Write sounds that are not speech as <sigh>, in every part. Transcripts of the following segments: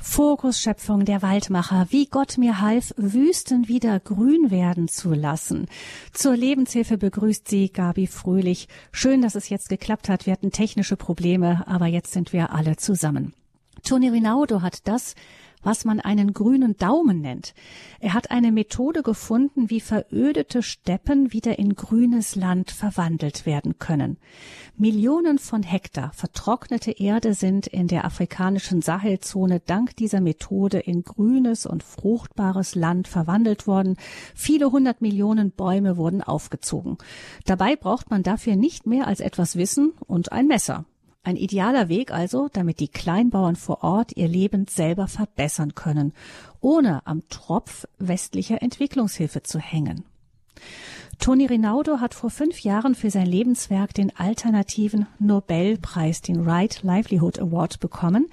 Fokusschöpfung der Waldmacher, wie Gott mir half, Wüsten wieder grün werden zu lassen. Zur Lebenshilfe begrüßt sie Gabi Fröhlich. Schön, dass es jetzt geklappt hat. Wir hatten technische Probleme, aber jetzt sind wir alle zusammen. Toni Rinaudo hat das, was man einen grünen Daumen nennt. Er hat eine Methode gefunden, wie verödete Steppen wieder in grünes Land verwandelt werden können. Millionen von Hektar vertrocknete Erde sind in der afrikanischen Sahelzone dank dieser Methode in grünes und fruchtbares Land verwandelt worden. Viele hundert Millionen Bäume wurden aufgezogen. Dabei braucht man dafür nicht mehr als etwas Wissen und ein Messer. Ein idealer Weg also, damit die Kleinbauern vor Ort ihr Leben selber verbessern können, ohne am Tropf westlicher Entwicklungshilfe zu hängen. Toni Rinaudo hat vor fünf Jahren für sein Lebenswerk den alternativen Nobelpreis, den Right Livelihood Award, bekommen.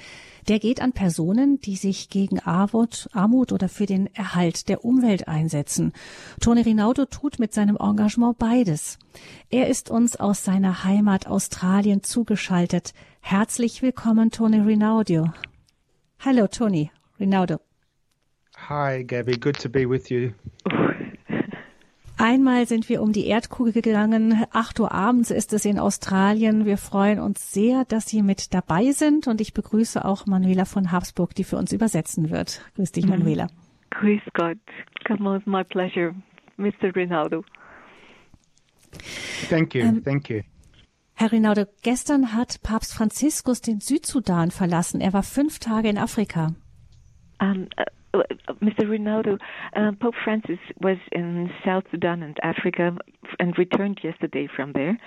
Der geht an Personen, die sich gegen Armut, Armut oder für den Erhalt der Umwelt einsetzen. Toni Rinaudo tut mit seinem Engagement beides. Er ist uns aus seiner Heimat Australien zugeschaltet. Herzlich willkommen, Toni Rinaudo. Hallo, Toni Rinaudo. Hi, Gabby. Good to be with you. <laughs> Einmal sind wir um die Erdkugel gegangen. Acht Uhr abends ist es in Australien. Wir freuen uns sehr, dass Sie mit dabei sind und ich begrüße auch Manuela von Habsburg, die für uns übersetzen wird. Grüß dich, mhm. Manuela. Grüß Gott. Come on, my pleasure, Mr. Rinaldo. Thank you, ähm, thank you. Herr Rinaldo, gestern hat Papst Franziskus den Südsudan verlassen. Er war fünf Tage in Afrika. Um, uh, Mr. Rinaldo, uh, Pope Francis was in South Sudan and Africa and returned yesterday from there.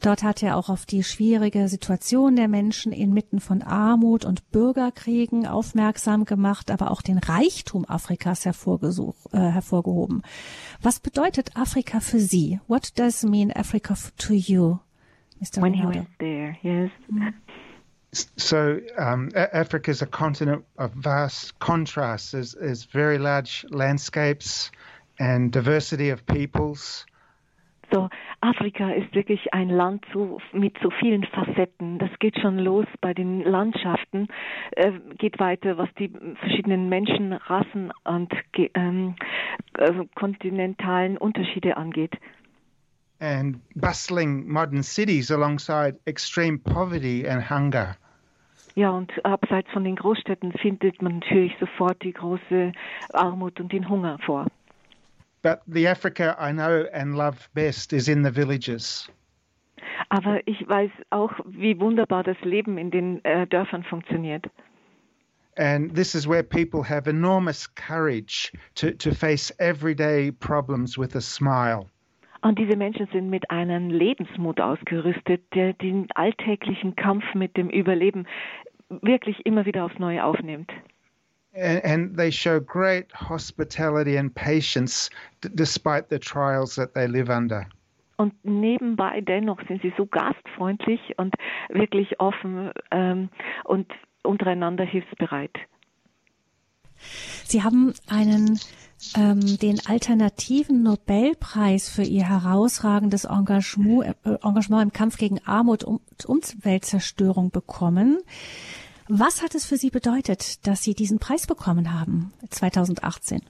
Dort hat er auch auf die schwierige Situation der Menschen inmitten von Armut und Bürgerkriegen aufmerksam gemacht, aber auch den Reichtum Afrikas äh, hervorgehoben. Was bedeutet Afrika für Sie? What does mean Africa to you, Mr. When Rinaldo? he was there, yes. So um, Africa is a continent of vast contrasts. There's, there's very large landscapes and diversity of peoples. So, Afrika ist wirklich ein Land so, mit so vielen Facetten. Das geht schon los bei den Landschaften, äh, geht weiter, was die verschiedenen Menschenrassen und ähm, also kontinentalen Unterschiede angeht. And bustling modern cities alongside extreme poverty and hunger. Ja, und abseits von den Großstädten findet man natürlich sofort die große Armut und den Hunger vor. But the Africa I know and love best is in the villages. Aber ich weiß auch, wie wunderbar das Leben in den äh, Dörfern funktioniert. And this is where people have enormous courage to, to face everyday problems with a smile. Und diese Menschen sind mit einem Lebensmut ausgerüstet, der den alltäglichen Kampf mit dem Überleben wirklich immer wieder aufs Neue aufnimmt. And, and they show great hospitality and patience despite the trials that they live under. Und nebenbei dennoch sind sie so gastfreundlich und wirklich offen ähm, und untereinander hilfsbereit. Sie haben einen ähm, den alternativen Nobelpreis für ihr herausragendes Engagement, äh, Engagement im Kampf gegen Armut und Umweltzerstörung bekommen. Was hat es für Sie bedeutet, dass Sie diesen Preis bekommen haben 2018?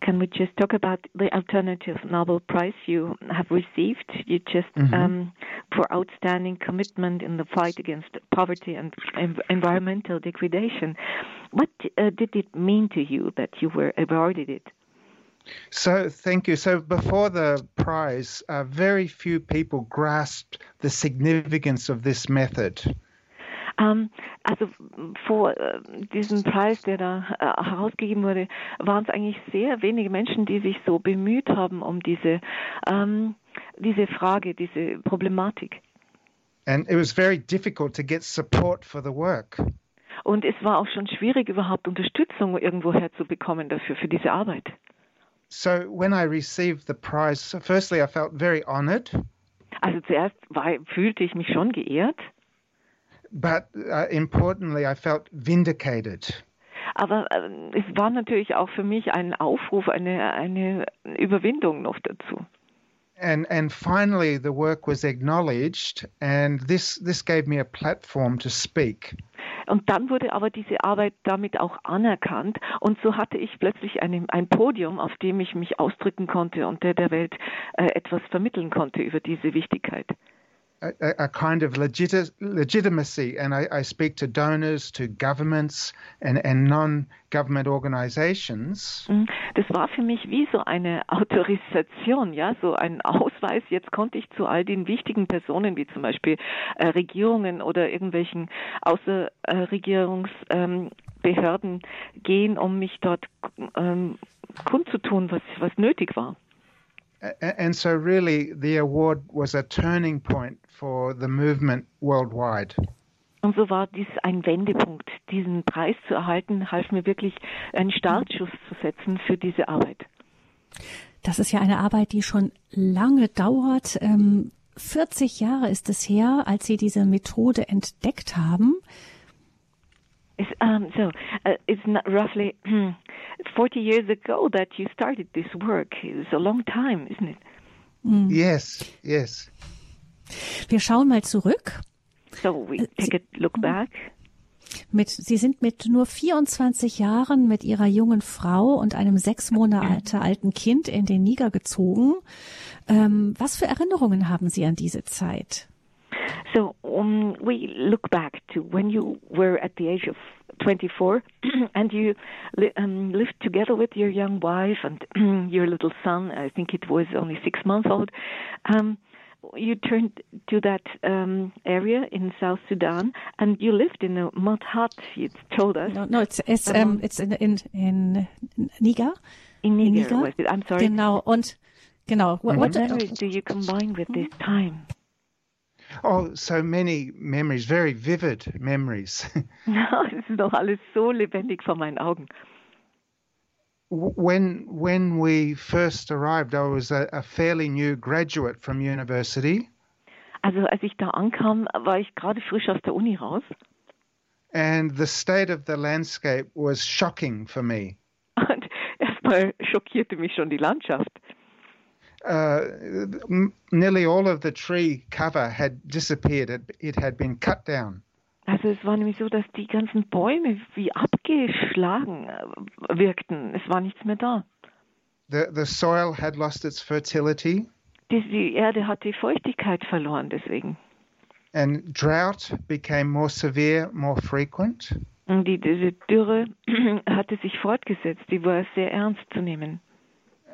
Can we just talk about the alternative Nobel Prize you have received? You just mm -hmm. um, for outstanding commitment in the fight against poverty and environmental degradation. What uh, did it mean to you that you were awarded it? So, thank you. So, before the prize, uh, very few people grasped the significance of this method. Um, also vor äh, diesem Preis, der da äh, herausgegeben wurde, waren es eigentlich sehr wenige Menschen, die sich so bemüht haben um diese, ähm, diese Frage, diese Problematik. And it was very difficult to get support for the work. Und es war auch schon schwierig, überhaupt Unterstützung irgendwo herzubekommen dafür, für diese Arbeit. So when I received the prize, firstly I felt very honored. Also zuerst war, fühlte ich mich schon geehrt. But uh, importantly I felt vindicated. Aber äh, es war natürlich auch für mich ein Aufruf, eine, eine Überwindung noch dazu. And and finally the work was acknowledged and this this gave me a platform to speak. Und dann wurde aber diese Arbeit damit auch anerkannt. Und so hatte ich plötzlich eine, ein Podium, auf dem ich mich ausdrücken konnte und der der Welt äh, etwas vermitteln konnte über diese Wichtigkeit. A, a, kind of legit, legitimacy, and I, I, speak to donors, to governments, and, and non-government organizations. Mhm. Das war für mich wie so eine Autorisation, ja, so ein Ausweis. Jetzt konnte ich zu all den wichtigen Personen, wie zum Beispiel äh, Regierungen oder irgendwelchen Außerregierungsbehörden ähm, gehen, um mich dort ähm, kundzutun, was, was nötig war. And so, really, the award was a turning point for the movement worldwide. Und so war dies ein Wendepunkt. Diesen Preis zu erhalten, half mir wirklich einen Startschuss zu setzen für diese Arbeit. Das ist ja eine Arbeit, die schon lange dauert. 40 ähm, Jahre ist es her, als Sie diese Methode entdeckt haben. It's, um, so uh, it's not roughly 40 years ago that you started this work. It's a long time, isn't it? Mm. Yes, yes. Wir schauen mal zurück. So we take a look back. Mit, Sie sind mit nur 24 Jahren mit Ihrer jungen Frau und einem sechs Monate alten Kind in den Niger gezogen. Ähm, was für Erinnerungen haben Sie an diese Zeit? So um, we look back to when you were at the age of 24 <clears throat> and you li um, lived together with your young wife and <clears throat> your little son. I think it was only six months old. Um, you turned to that um, area in South Sudan, and you lived in a mud hut. You told us. No, no, it's it's um, it's in in in Niger. In Niger, in Niger? I'm sorry. Genau und genau. What, what memories do you combine with this time? Oh, so many memories, very vivid memories. <laughs> <laughs> es ist doch alles so lebendig vor meinen Augen. When when we first arrived, I was a, a fairly new graduate from university. Also als ich da ankam, war ich gerade frisch aus der Uni raus. And the state of the landscape was shocking for me. Und erstmal schockierte mich schon die Landschaft. Uh, nearly all of the tree cover had disappeared. It, it had been cut down. Also es war nämlich so, dass die ganzen Bäume wie abgeschlagen äh, wirkten. Es war nichts mehr da. The, the soil had lost its fertility. Die, die Erde hat die Feuchtigkeit verloren deswegen. And drought became more severe, more frequent. Und die, diese Dürre <clears throat> hatte sich fortgesetzt. Die war sehr ernst zu nehmen.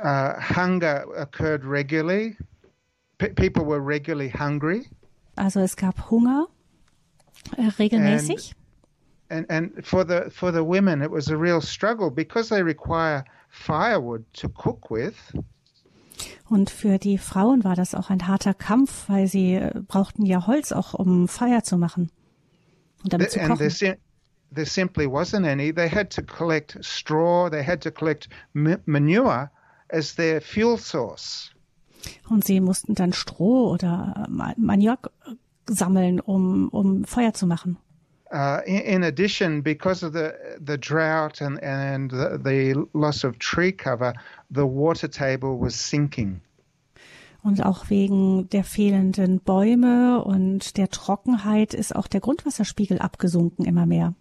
Uh, hunger occurred regularly. P people were regularly hungry. Also es gab Hunger äh, regelmäßig. And, and, and for the for the women, it was a real struggle because they require firewood to cook with. Und für die Frauen war das auch ein harter Kampf, weil sie äh, brauchten ja Holz auch, um Feuer zu machen und damit zu kochen. There simply wasn't any. They had to collect straw. They had to collect manure as their fuel source. Und sie mussten dann Stroh oder Maniok sammeln, um, um Feuer zu machen. Uh, in, in, addition, because of the the drought and and the, the loss of tree cover, the water table was sinking. Und auch wegen der fehlenden Bäume und der Trockenheit ist auch der Grundwasserspiegel abgesunken immer mehr.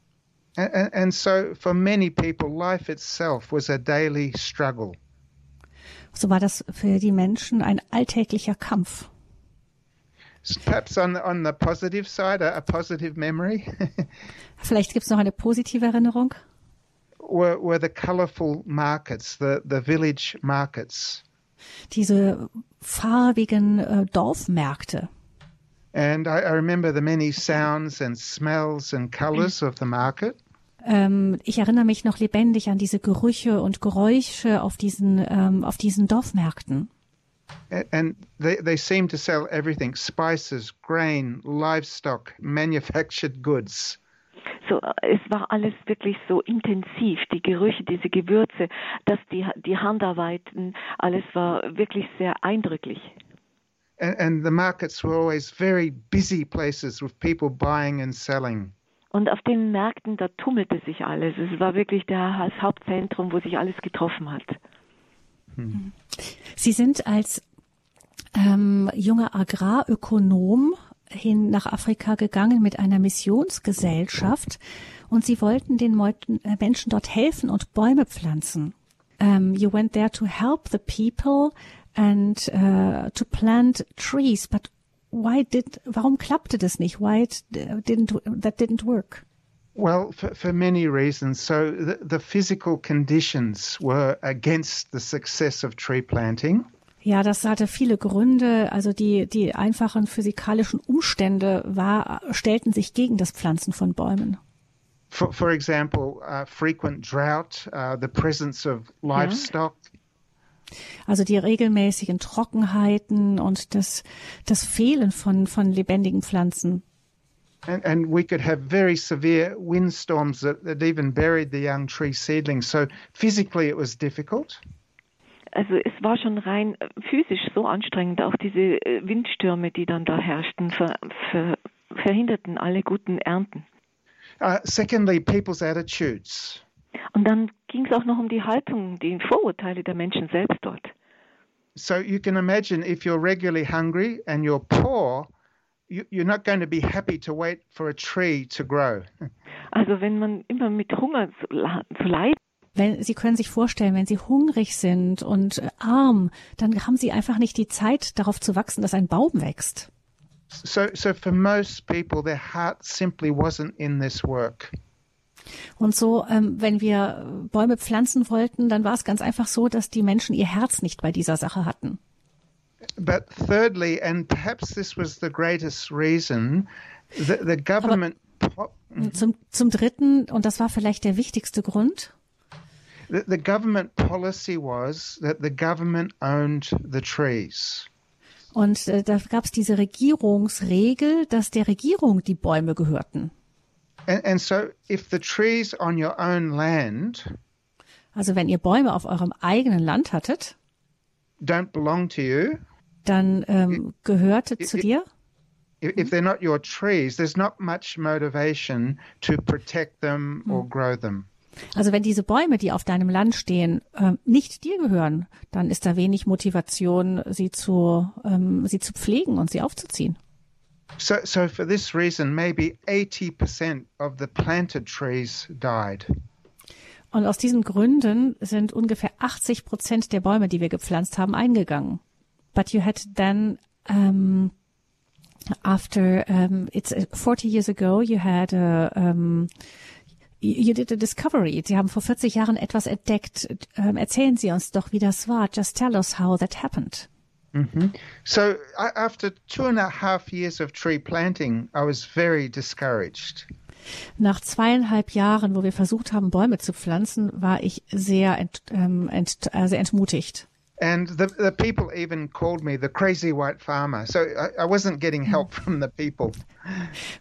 And, and so, for many people, life itself was a daily struggle. So war das für die Menschen ein alltäglicher Kampf. Perhaps on on the positive side, a, a positive memory. <laughs> Vielleicht gibt es noch eine positive Erinnerung. Were, were the colorful markets, the, the village markets. Diese farbigen äh, Dorfmärkte. And I, I remember the many sounds and smells and colors of the market. Ähm, ich erinnere mich noch lebendig an diese Gerüche und Geräusche auf diesen, ähm, auf diesen Dorfmärkten. And they, they seem to sell everything spices, grain, livestock, manufactured goods. So, es war alles wirklich so intensiv, die Gerüche, diese Gewürze, dass die, die Handarbeiten, alles war wirklich sehr eindrücklich. And, and the markets were always very busy places with people buying and selling. Und auf den Märkten, da tummelte sich alles. Es war wirklich das Hauptzentrum, wo sich alles getroffen hat. Sie sind als ähm, junger Agrarökonom hin nach Afrika gegangen mit einer Missionsgesellschaft und sie wollten den äh, Menschen dort helfen und Bäume pflanzen. Um, you went there to help the people and uh, to plant trees, but why did, warum klappte das nicht? Why it didn't, that didn't work? Well, for, for many reasons. So the, the physical conditions were against the success of tree planting. Ja, das hatte viele Gründe. Also die, die einfachen physikalischen Umstände war, stellten sich gegen das Pflanzen von Bäumen. For, for example, uh, frequent drought, uh, the presence of livestock. Also die regelmäßigen Trockenheiten und das, das Fehlen von, von lebendigen Pflanzen. And, and we could have very severe windstorms that, that even buried the young tree seedlings. So physically it was difficult. Also es war schon rein äh, physisch so anstrengend, auch diese äh, Windstürme, die dann da herrschten, ver, ver, verhinderten alle guten Ernten. Uh, secondly, people's attitudes. Und dann ging es auch noch um die Haltung, die Vorurteile der Menschen selbst dort. So you can imagine if you're regularly hungry and you're poor, you, you're not going to be happy to wait for a tree to grow. <laughs> Also wenn man immer mit Hunger zu, zu leiden wenn, Sie können sich vorstellen, wenn Sie hungrig sind und äh, arm, dann haben Sie einfach nicht die Zeit, darauf zu wachsen, dass ein Baum wächst. So, so for most people, their heart simply wasn't in this work. Und so, ähm, wenn wir Bäume pflanzen wollten, dann war es ganz einfach so, dass die Menschen ihr Herz nicht bei dieser Sache hatten. But thirdly, and perhaps this was the greatest reason, the, the government. Aber zum, zum Dritten, und das war vielleicht der wichtigste Grund. The, the government policy was that the government owned the trees. Und äh, da gab es diese Regierungsregel, dass der Regierung die Bäume gehörten. And, and so, if the trees on your own land Also wenn ihr Bäume auf eurem eigenen Land hattet, don't belong to you, dann ähm, gehörte zu dir. if, if they're not your trees, there's not much motivation to protect them or grow them. Also wenn diese Bäume, die auf deinem Land stehen, ähm, nicht dir gehören, dann ist da wenig Motivation, sie zu, ähm, sie zu pflegen und sie aufzuziehen. So, so for this reason, maybe 80% of the planted trees died. Und aus diesen Gründen sind ungefähr 80 Prozent der Bäume, die wir gepflanzt haben, eingegangen. But you had then, um, after, um, it's 40 years ago, you had a, um, you did a discovery. Sie haben vor 40 Jahren etwas entdeckt. Ähm, erzählen Sie uns doch, wie das war. Just tell us how that happened. Mm-hmm. So after two and a half years of tree planting, I was very discouraged. Nach zweieinhalb Jahren, wo wir versucht haben, Bäume zu pflanzen, war ich sehr, ent, ähm, ent, also entmutigt. And the, the people even called me the crazy white farmer. So I, I wasn't getting help from the people.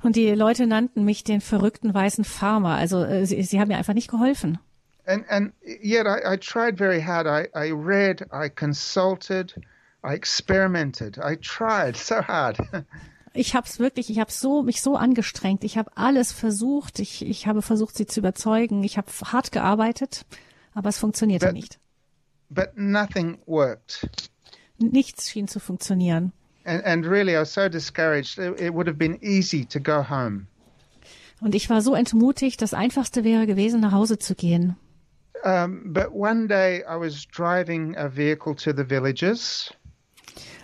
Und die Leute nannten mich den verrückten weißen Farmer. Also äh, sie, sie haben mir einfach nicht geholfen. And, and yet I, I tried very hard. I, I read, I consulted, I experimented. I tried so hard. Ich habe es wirklich, ich habe so mich so angestrengt. Ich habe alles versucht. Ich, ich habe versucht, sie zu überzeugen. Ich habe hart gearbeitet, aber es funktionierte But- nicht. but nothing worked. Nichts schien zu funktionieren. And, and really, I was so discouraged. It, it would have been easy to go home. Und ich war so entmutigt, das Einfachste wäre gewesen, nach Hause zu gehen. Um, but one day I was driving a vehicle to the villages,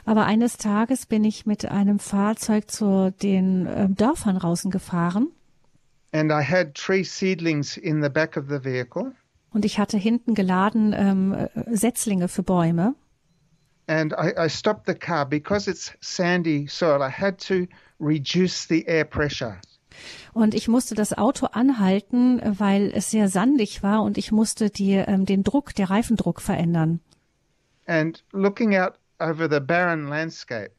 Aber eines Tages bin ich mit einem Fahrzeug zu den ähm, Dörfern draußen gefahren and I had tree seedlings in the back of the vehicle. und ich hatte hinten geladen ähm, äh, Setzlinge für Bäume. And I, I stopped the car because it's sandy soil. I had to reduce the air pressure. Und ich musste das Auto anhalten, weil es sehr sandig war und ich musste die, ähm, den Druck, der Reifendruck verändern. And looking out over the barren landscape,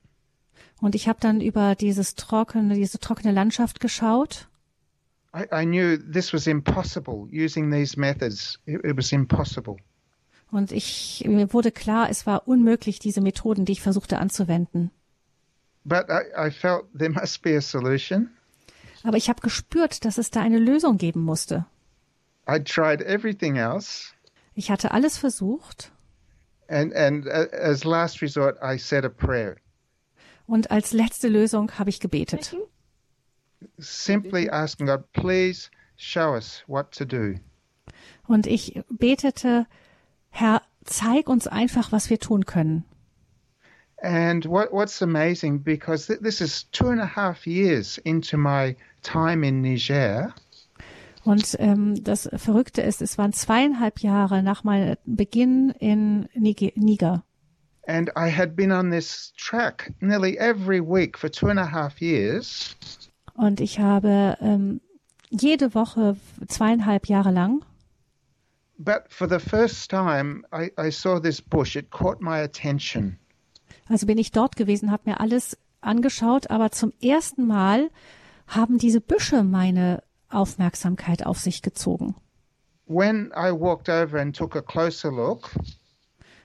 Und ich habe dann über dieses trockene, diese trockene Landschaft geschaut I, I knew this was impossible using these methods. It, it was impossible. und ich, mir wurde klar, es war unmöglich, diese Methoden, die ich versuchte anzuwenden. But I, I felt there must be a solution. Aber ich habe gespürt, dass es da eine Lösung geben musste. I tried everything else. Ich hatte alles versucht And, and uh, as last resort, I said a prayer. Und als letzte Lösung habe ich gebetet. Simply asking God, please show us what to do. Und ich betete, Herr, zeig uns einfach, was wir tun können. And what, what's amazing, because th- this is two and a half years into my time in Niger, Und ähm, das Verrückte ist, es waren zweieinhalb Jahre nach meinem Beginn in Nige- Niger. and I had been on this track nearly every week for two and a half years. Und ich habe ähm, jede Woche zweieinhalb Jahre lang But for the first time, I, I saw this bush. It caught my attention. Also bin ich dort gewesen, habe mir alles angeschaut, aber zum ersten Mal haben diese Büsche meine Aufmerksamkeit auf sich gezogen. When I walked over and took a closer look,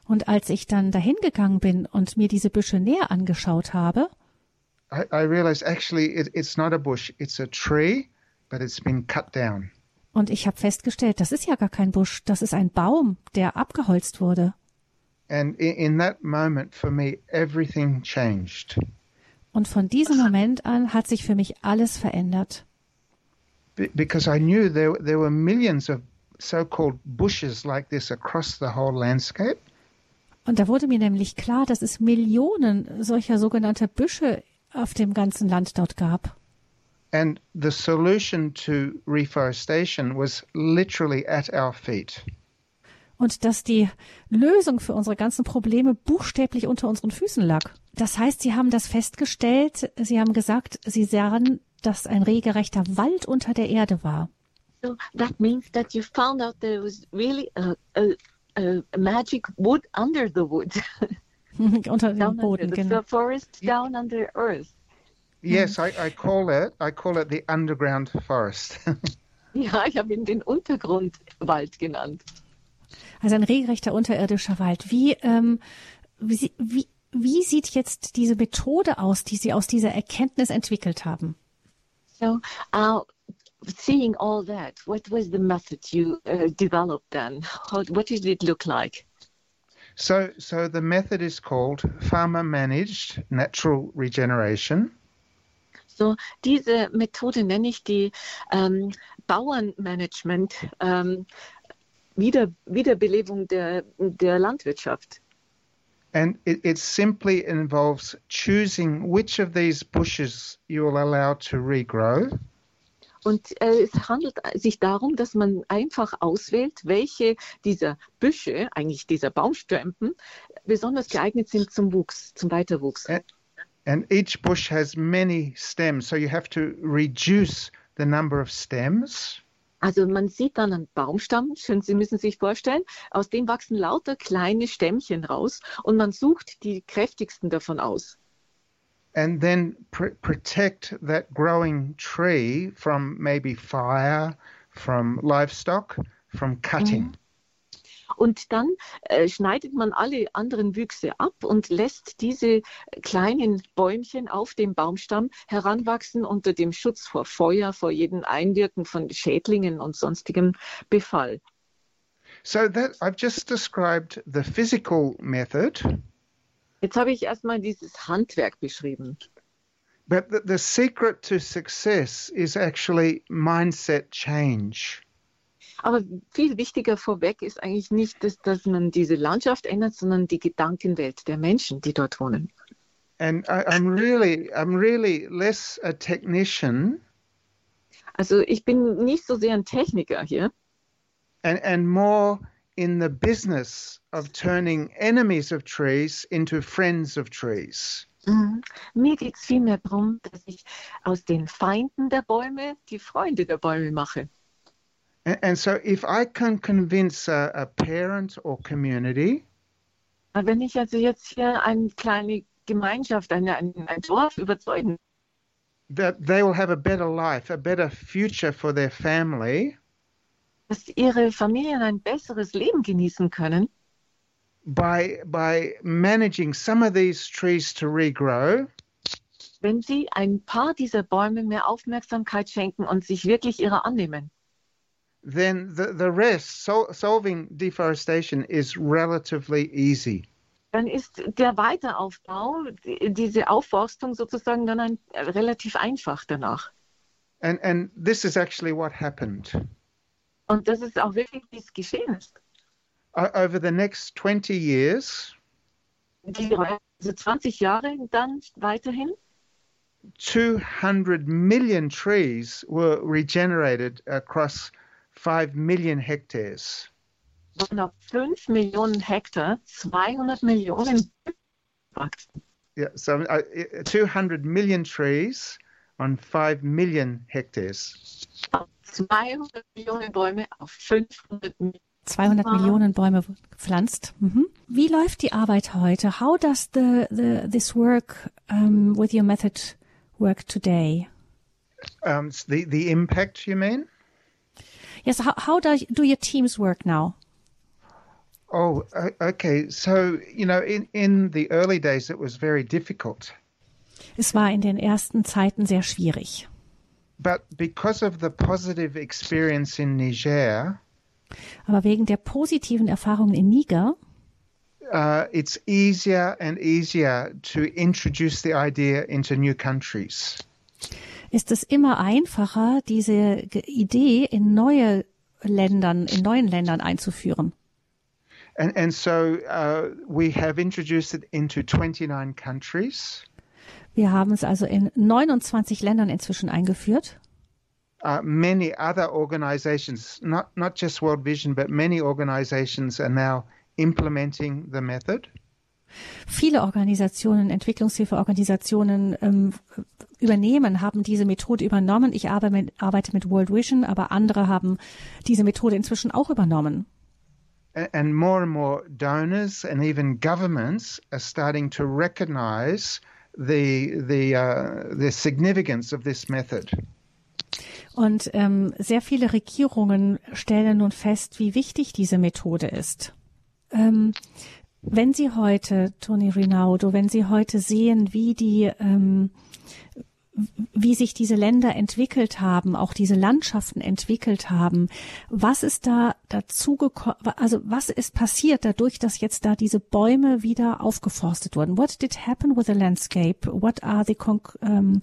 Und als ich dann dahin gegangen bin und mir diese Büsche näher angeschaut habe, I, I realized actually it, it's not a bush, it's a tree, but it's been cut down. und ich habe festgestellt, das ist ja gar kein Busch, das ist ein Baum, der abgeholzt wurde. And in, in that moment, for me, everything changed Und von diesem Moment an hat sich für mich alles verändert. Be- because I knew there, there were millions of so called bushes like this across the whole landscape. Und da wurde mir nämlich klar, dass es Millionen solcher sogenannter Büsche auf dem ganzen Land dort gab. And the solution to reforestation was literally at our feet. Und dass die Lösung für unsere ganzen Probleme buchstäblich unter unseren Füßen lag. Das heißt, sie haben das festgestellt, sie haben gesagt, sie sahen, dass ein regelrechter Wald unter der Erde war. So that means that you found out there was really a, a, a magic wood under the wood, <laughs> unter dem down Boden, under the genau. forest, down under earth. Yes, I, I call it I call it the underground forest. <laughs> Ja, ich habe ihn den Untergrundwald genannt. Also ein regelrechter unterirdischer Wald. Wie, ähm, wie, wie, wie sieht jetzt diese Methode aus, die Sie aus dieser Erkenntnis entwickelt haben? So, uh, seeing all that, what was the method you uh, developed then? How, what did it look like? so so the method is called farmer managed natural regeneration. So, diese Methode nenne ich die ähm, Bauernmanagement, ähm, Wieder, Wiederbelebung der, der Landwirtschaft. And it, it simply involves choosing which of these bushes you will allow to regrow Und äh, es handelt sich darum, dass man einfach auswählt, welche dieser Büsche, eigentlich dieser Baumstümpen, besonders geeignet sind zum Wuchs, zum Weiterwuchs. Ä- and each bush has many stems, so you have to reduce the number of stems. Also man sieht dann einen Baumstamm, schön, Sie müssen sich vorstellen, aus dem wachsen lauter kleine Stämmchen raus und man sucht die kräftigsten davon aus. and then pr- protect that growing tree from maybe fire, from livestock, from cutting. Und dann äh, schneidet man alle anderen Wüchse ab und lässt diese kleinen Bäumchen auf dem Baumstamm heranwachsen unter dem Schutz vor Feuer, vor jedem Einwirken von Schädlingen und sonstigem Befall. So that I've just described the physical method, Jetzt habe ich erstmal dieses Handwerk beschrieben. but the, the secret to success is actually mindset change. Aber viel wichtiger vorweg ist eigentlich nicht, dass, dass man diese Landschaft ändert, sondern die Gedankenwelt der Menschen, die dort wohnen. And I, I'm really, I'm really less a technician Also ich bin nicht so sehr ein Techniker hier, and, and more in the business of turning enemies of trees into friends of trees. Mhm. Mir geht es vielmehr darum, dass ich aus den Feinden der Bäume die Freunde der Bäume mache. And, so, if I can convince a, a parent or community Wenn ich also jetzt hier eine kleine Gemeinschaft, eine, ein, ein Dorf überzeugen, that they will have a better life, a better future for their family dass ihre Familien ein besseres Leben genießen können, by by managing some of these trees to regrow, wenn sie ein paar dieser Bäume mehr Aufmerksamkeit schenken und sich wirklich ihrer annehmen. Then the, the rest, sol- solving deforestation, is relatively easy. dann ist der Weiteraufbau, diese Aufforstung sozusagen dann ein, relativ einfach danach. And, and this is actually what happened. Und das ist auch wirklich, wie es geschehen ist. Over the next 20 years, Die also 20 Jahre dann weiterhin 200 million trees were regenerated across 5 million hectares. 5 Millionen Hektar 200 Millionen wachsen. Yeah, so uh, 200 million trees on 5 million hectares. 200 Millionen Bäume auf 500 Millionen. 200 Ah. Millionen Bäume gepflanzt. Mhm. Wie läuft die Arbeit heute? How does the, the this work um, with your method work today? Um, the, the impact, you mean? Yes, how, how do, do your teams work now? Oh, okay. So, you know, in, in the early days, it was very difficult. Es war in den ersten Zeiten sehr schwierig. But because of the positive experience in Niger, Aber wegen der positiven Erfahrungen in Niger uh, it's easier and easier to introduce the idea into new countries. Ist es immer einfacher, diese Idee in neue Ländern, in neuen Ländern einzuführen. And, and so uh, we have introduced it into 29 countries. Wir haben es also in 29 Ländern inzwischen eingeführt. Uh, many other organizations, not, not just World Vision, but many organizations are now implementing the method. Viele Organisationen, Entwicklungshilfeorganisationen ähm, übernehmen, haben diese Methode übernommen. Ich arbeite mit, arbeite mit World Vision, aber andere haben diese Methode inzwischen auch übernommen. And more and more donors and even governments are starting to recognize the, the, uh, the significance of this method. Und ähm, sehr viele Regierungen stellen nun fest, wie wichtig diese Methode ist. Ähm, wenn Sie heute, Toni Rinaldo, wenn Sie heute sehen, wie die, ähm, wie sich diese Länder entwickelt haben, auch diese Landschaften entwickelt haben, was ist da dazu gekommen, also was ist passiert dadurch, dass jetzt da diese Bäume wieder aufgeforstet wurden? What did happen with the landscape? What are the um,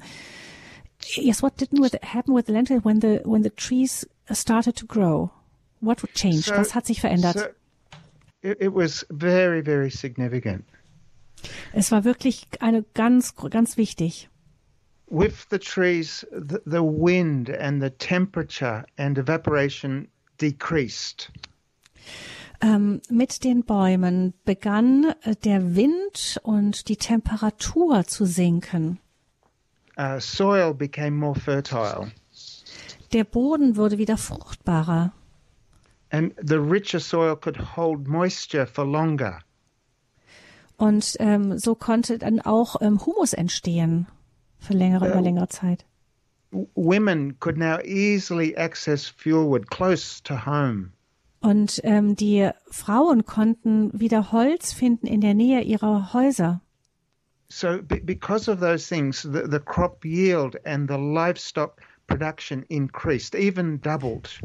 yes, what didn't with, happen with the landscape when the when the trees started to grow? What would change? So- Was hat sich verändert? So it, was very, very significant. es war wirklich eine ganz ganz wichtig. With the trees, the, the wind and the temperature and evaporation decreased. Ähm, mit den Bäumen begann äh, der Wind und die Temperatur zu sinken. Uh, soil became more fertile. Der Boden wurde wieder fruchtbarer And the richer soil could hold moisture for longer. und ähm, so konnte dann auch ähm, Humus entstehen für längere Ja. über längere Zeit. Women could now easily access fuelwood close to home. Und ähm, die Frauen konnten wieder Holz finden in der Nähe ihrer Häuser. So, because of those things, the, the crop yield and the livestock production increased, even doubled.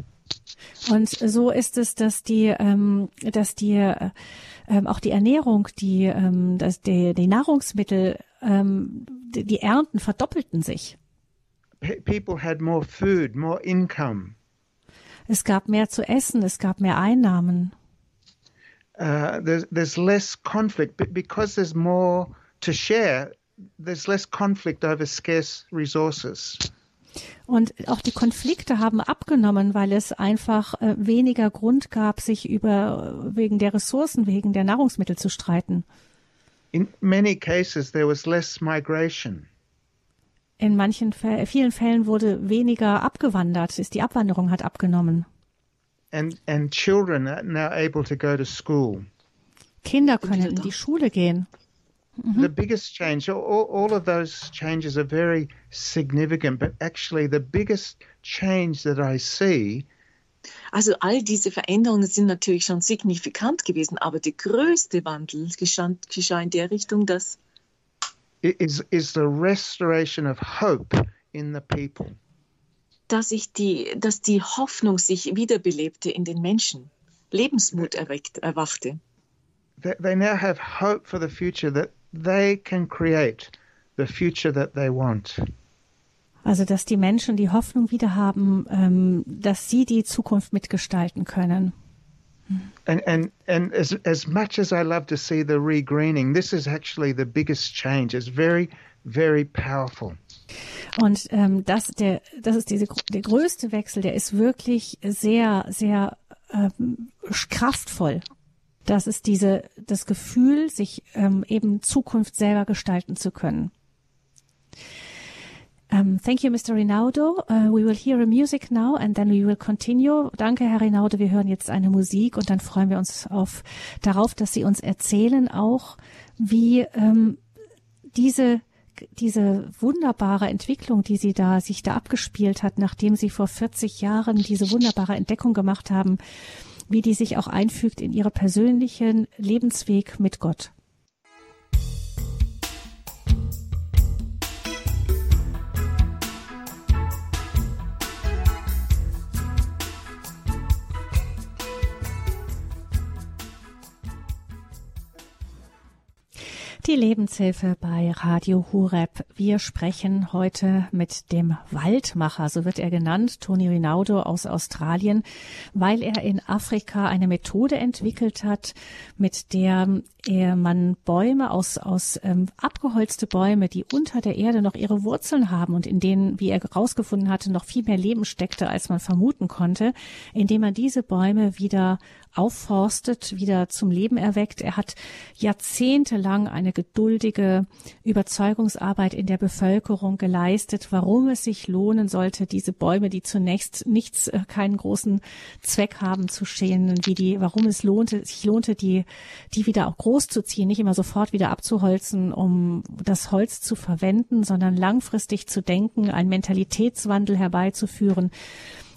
Und so ist es, dass die, ähm, dass die äh, ähm, auch die Ernährung, die, ähm, dass die, die Nahrungsmittel, ähm, die, die Ernten verdoppelten sich. People had more food, more income. Es gab mehr zu essen, es gab mehr Einnahmen. Uh, there's, there's less conflict but because there's more to share. There's less conflict over scarce resources. Und auch die Konflikte haben abgenommen, weil es einfach äh, weniger Grund gab, sich über wegen der Ressourcen, wegen der Nahrungsmittel zu streiten. In many cases, there was less migration. In manchen vielen Fällen wurde weniger abgewandert, ist die Abwanderung hat abgenommen. and and children are now able to go to school. Kinder können in die Schule gehen. The biggest change, all, all of those changes are very significant, but actually the biggest change that I see Also all diese Veränderungen sind natürlich schon signifikant gewesen, aber der größte Wandel geschah, geschah in der Richtung, dass is is the restoration of hope in the people. dass, sich die, dass die Hoffnung sich wiederbelebte in den Menschen, Lebensmut erweckt, erwachte. they, they now have hope for the future that they can create the future that they want. Also, dass die Menschen die Hoffnung wieder haben, ähm, dass sie die Zukunft mitgestalten können. And and and as as much as I love to see the regreening, this is actually the biggest change. It's very very powerful. Und ähm, das, der, das ist diese, der größte Wechsel, der ist wirklich sehr, sehr ähm, kraftvoll. Das ist diese, das Gefühl, sich ähm, eben Zukunft selber gestalten zu können. Um, thank you, Mr. Rinaldo. Uh, we will hear a music now and then we will continue. Danke, Herr Rinaldo. Wir hören jetzt eine Musik und dann freuen wir uns auf, darauf, dass Sie uns erzählen auch, wie ähm, diese diese wunderbare Entwicklung, die sie da sich da abgespielt hat, nachdem sie vor 40 Jahren diese wunderbare Entdeckung gemacht haben, wie die sich auch einfügt in ihre persönlichen Lebensweg mit Gott. Die Lebenshilfe bei Radio Hureb. Wir sprechen heute mit dem Waldmacher, so wird er genannt, Toni Rinaudo aus Australien, weil er in Afrika eine Methode entwickelt hat, mit der er man Bäume aus, aus ähm, abgeholzte Bäume, die unter der Erde noch ihre Wurzeln haben und in denen, wie er herausgefunden hatte, noch viel mehr Leben steckte, als man vermuten konnte, indem er diese Bäume wieder aufforstet, wieder zum Leben erweckt. Er hat jahrzehntelang eine geduldige Überzeugungsarbeit in der Bevölkerung geleistet, warum es sich lohnen sollte, diese Bäume, die zunächst nichts, äh, keinen großen Zweck haben, zu schälen, wie die, warum es lohnte, sich lohnte, die, die wieder auch groß zu ziehen, nicht immer sofort wieder abzuholzen, um das Holz zu verwenden, sondern langfristig zu denken, einen Mentalitätswandel herbeizuführen.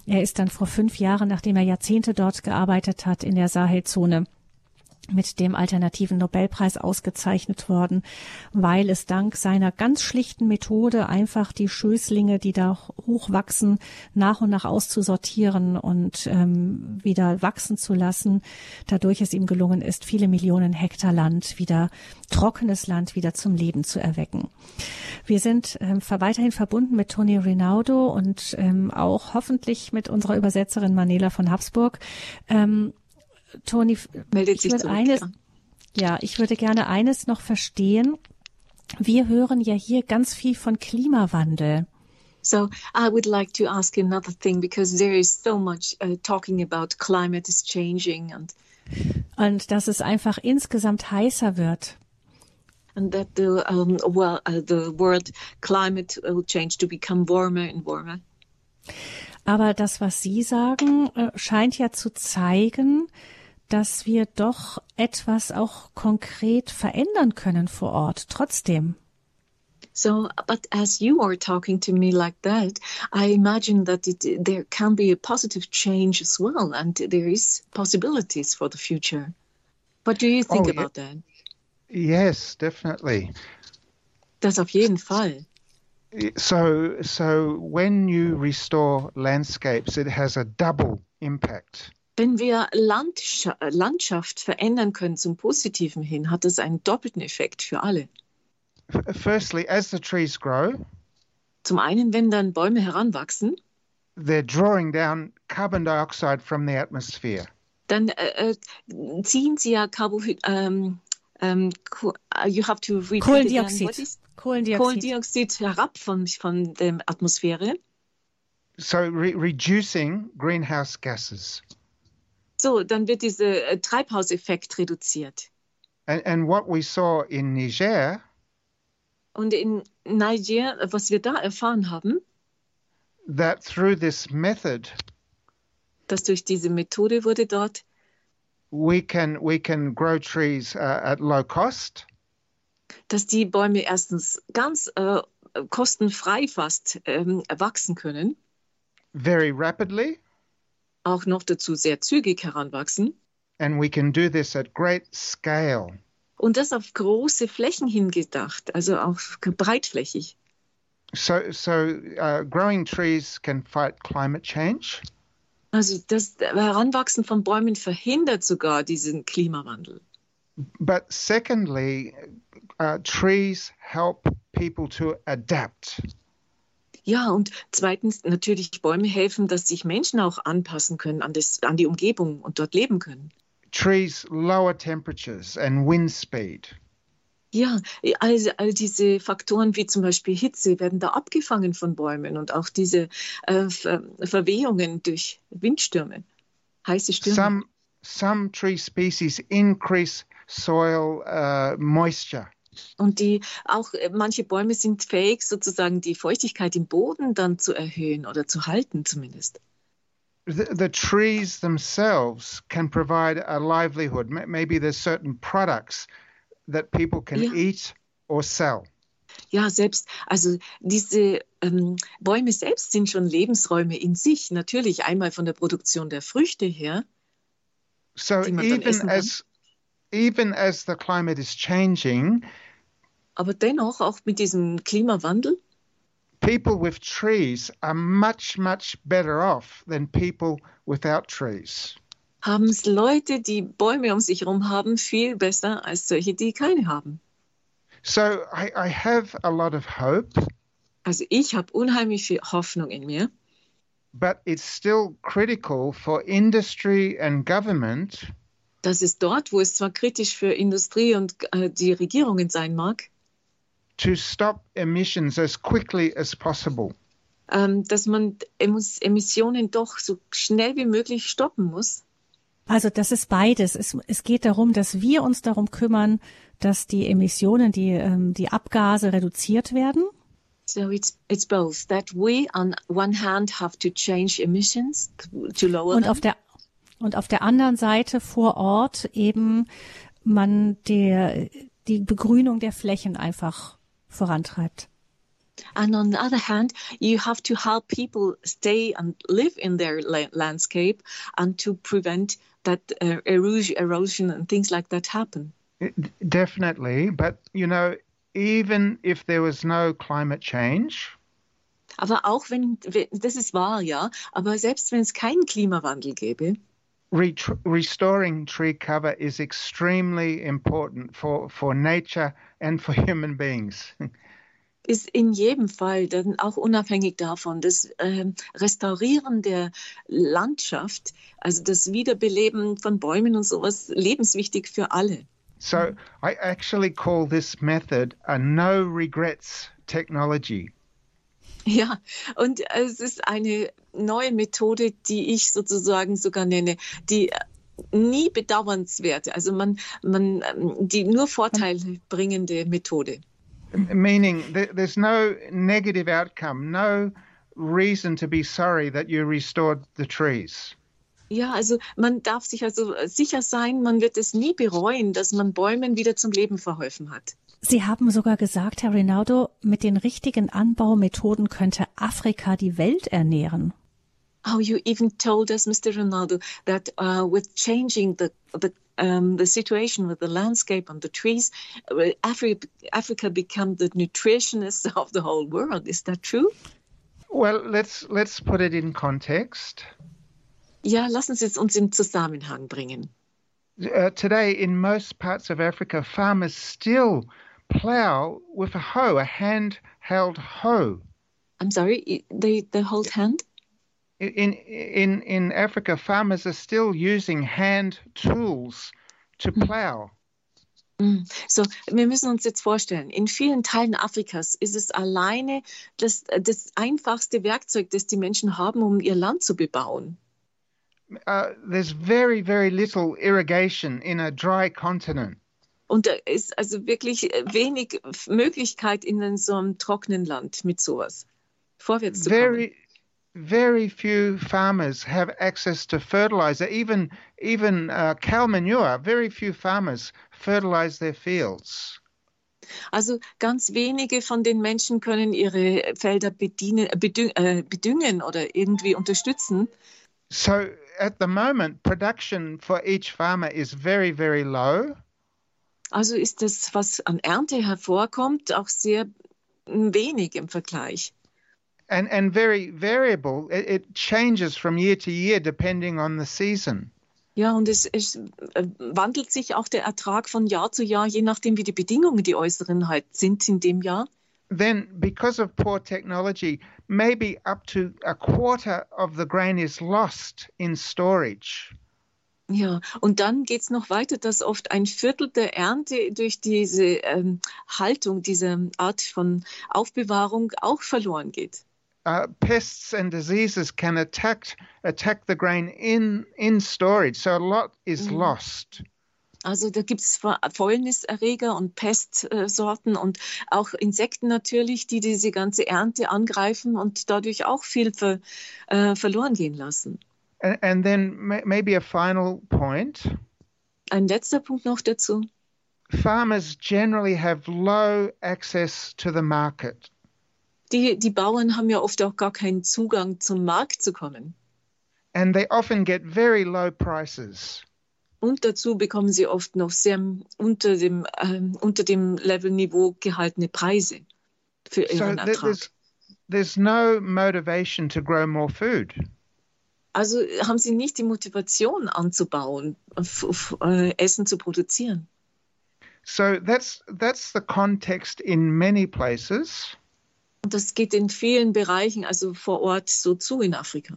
Er ist dann vor fünf Jahren, nachdem er Jahrzehnte dort gearbeitet hat, in der Sahelzone mit dem alternativen Nobelpreis ausgezeichnet worden, weil es dank seiner ganz schlichten Methode einfach die Schößlinge, die da hochwachsen, nach und nach auszusortieren und ähm, wieder wachsen zu lassen, dadurch es ihm gelungen ist, viele Millionen Hektar Land wieder trockenes Land wieder zum Leben zu erwecken. Wir sind ähm, weiterhin verbunden mit Toni Rinaldo und ähm, auch hoffentlich mit unserer Übersetzerin Manela von Habsburg. Ähm, Toni, meldet sich zurück. Eines, ja, ich würde gerne eines noch verstehen. Wir hören ja hier ganz viel von Klimawandel. So I would like to ask another thing because there is so much uh, talking about climate is changing and und dass es einfach insgesamt heißer wird. And that the um, well uh, the world climate will change to become warmer and warmer. Aber das, was Sie sagen, äh, scheint ja zu zeigen, dass wir doch etwas auch konkret verändern können vor Ort trotzdem. So, but as you are talking to me like that, I imagine that it, there can be a positive change as well, and there is possibilities for the future. What do you think oh, about that? Yes, definitely. Das auf jeden Fall. So, so when you restore landscapes, it has a double impact. Wenn wir Landschaft verändern können zum Positiven hin, hat es einen doppelten Effekt für alle. Firstly, as the trees grow, zum einen, wenn dann Bäume heranwachsen, they're drawing down carbon dioxide from the atmosphere. Dann äh, äh ziehen sie ja Carbohyd ähm, ähm, uh, you have to Kohlendioxid. Kohlendioxid. Kohlendioxid herab von, von der Atmosphäre. So re reducing greenhouse gases. So, dann wird dieser äh, Treibhauseffekt reduziert. And, and what we saw in Niger. Und in Niger, was wir da erfahren haben, that through this method, dass durch diese Methode wurde dort we can we can grow trees uh, at low cost. Dass die Bäume erstens ganz äh, kostenfrei fast ähm, wachsen können. Very rapidly auch noch dazu sehr zügig heranwachsen. And we can do this at great scale. Und das auf große Flächen hingedacht, also auch breitflächig. So, so uh, growing trees can fight climate change. Also das Heranwachsen von Bäumen verhindert sogar diesen Klimawandel. But secondly, uh, trees help people to adapt. Ja, und zweitens natürlich Bäume helfen, dass sich Menschen auch anpassen können an, das, an die Umgebung und dort leben können. Trees lower temperatures and wind speed. Ja, all, all diese Faktoren wie zum Beispiel Hitze werden da abgefangen von Bäumen und auch diese äh, Ver Verwehungen durch Windstürme, heiße Stürme. Some, some tree species increase soil uh, moisture. Und die auch äh, manche Bäume sind fähig, sozusagen die Feuchtigkeit im Boden dann zu erhöhen oder zu halten zumindest. The, the trees themselves can provide a livelihood. Maybe there's certain products that people can Ja. eat or sell. Ja, selbst, also diese ähm, Bäume selbst sind schon Lebensräume in sich. Natürlich einmal von der Produktion der Früchte her. So even as even as the climate is changing, Aber dennoch, auch mit diesem Klimawandel, people with trees are much much better off than people without trees. haben es Leute, die Bäume um sich herum haben, viel besser als solche, die keine haben. So I, I have a lot of hope, Also ich habe unheimlich viel Hoffnung in mir, but it's still critical for industry and government dass es dort, wo es zwar kritisch für Industrie und äh, die Regierungen sein mag, to stop emissions as quickly as possible. ähm, dass man Emissionen doch so schnell wie möglich stoppen muss. Also das ist beides. Es, es geht darum, dass wir uns darum kümmern, dass die Emissionen, die, ähm, die Abgase reduziert werden. So it's it's both that we on one hand have to change emissions to, to lower Und them, auf der, und auf der anderen Seite vor Ort eben man der, die Begrünung der Flächen einfach vorantreibt. and on the other hand, you have to help people stay and live in their la- landscape and to prevent that uh, erosion, erosion and things like that happen. D- Definitely, but you know, even if there was no climate change, Aber auch wenn, wenn das ist wahr, ja, aber selbst wenn es keinen Klimawandel gäbe, Retr restoring tree cover is extremely important for, for nature and for <laughs> human beings. ist in jedem Fall dann auch unabhängig davon das ähm, Restaurieren der Landschaft, also das Wiederbeleben von Bäumen und sowas, lebenswichtig für alle. so I actually call this method a no regrets technology. Ja, und es ist eine neue Methode, die ich sozusagen sogar nenne, die nie bedauernswerte, also man, man, ähm, die nur Vorteile bringende Methode. Meaning th- there's no negative outcome, no reason to be sorry that you restored the trees. Ja, also man darf sich also sicher sein, man wird es nie bereuen, dass man Bäumen wieder zum Leben verholfen hat. Sie haben sogar gesagt, Herr Rinaldo, mit den richtigen Anbaumethoden könnte Afrika die Welt ernähren. Oh, you even told us, Mr. Ronaldo, that uh, with changing the the um, the situation with the landscape and the trees, uh, Afri- Africa become the nutritionist <laughs> of the whole world. Is that true? Well, let's let's put it in context. Ja, lassen Sie es uns im Zusammenhang bringen. Uh, today, in most parts of Africa, farmers still plow with a hoe, a handheld hoe. I'm sorry, they they hold hand. In in in Africa, farmers are still using hand tools to plow. Mm. So, wir müssen uns jetzt vorstellen, in vielen Teilen Afrikas ist es alleine das, das einfachste Werkzeug, das die Menschen haben, um ihr Land zu bebauen. Uh, there's very very little irrigation in a dry continent. Und da ist also wirklich wenig Möglichkeit in so einem trockenen Land mit sowas vorwärts zu kommen. Very very few farmers have access to fertilizer, even even uh, cow manure. Very few farmers fertilize their fields. Also ganz wenige von den Menschen können ihre Felder bedienen, bedüng, äh, bedüngen oder irgendwie unterstützen. So at the moment, production for each farmer is very very low. Also ist das, was an Ernte hervorkommt, auch sehr wenig im Vergleich. and and very variable. It, it changes from year to year depending on the season. Ja, und es, es äh, wandelt sich auch der Ertrag von Jahr zu Jahr, je nachdem, wie die Bedingungen, die äußeren halt sind in dem Jahr. Then, because of poor technology, maybe up to a quarter of the grain is lost in storage. Ja, und dann geht es noch weiter, dass oft ein Viertel der Ernte durch diese ähm, Haltung, diese Art von Aufbewahrung auch verloren geht. Uh, pests and diseases can attack attack the grain in in storage, so a lot is Mhm. lost. Also da gibt es Fäulniserreger und Pestsorten und auch Insekten natürlich, die diese ganze Ernte angreifen und dadurch auch viel ver, äh, verloren gehen lassen. And, and then ma- maybe a final point: Ein letzter Punkt noch dazu. farmers generally have low access to the market. Die, die Bauern haben ja oft auch gar keinen Zugang zum Markt zu kommen. and they often get very low prices. Und dazu bekommen sie oft noch sehr unter dem, ähm, unter dem Levelniveau gehaltene Preise für So ihren th- Ertrag. there's, there's no motivation to grow more food. Also haben sie nicht die Motivation anzubauen, äh, Essen zu produzieren. So that's that's the context in many places. Und das geht in vielen Bereichen, also vor Ort, so zu in Afrika.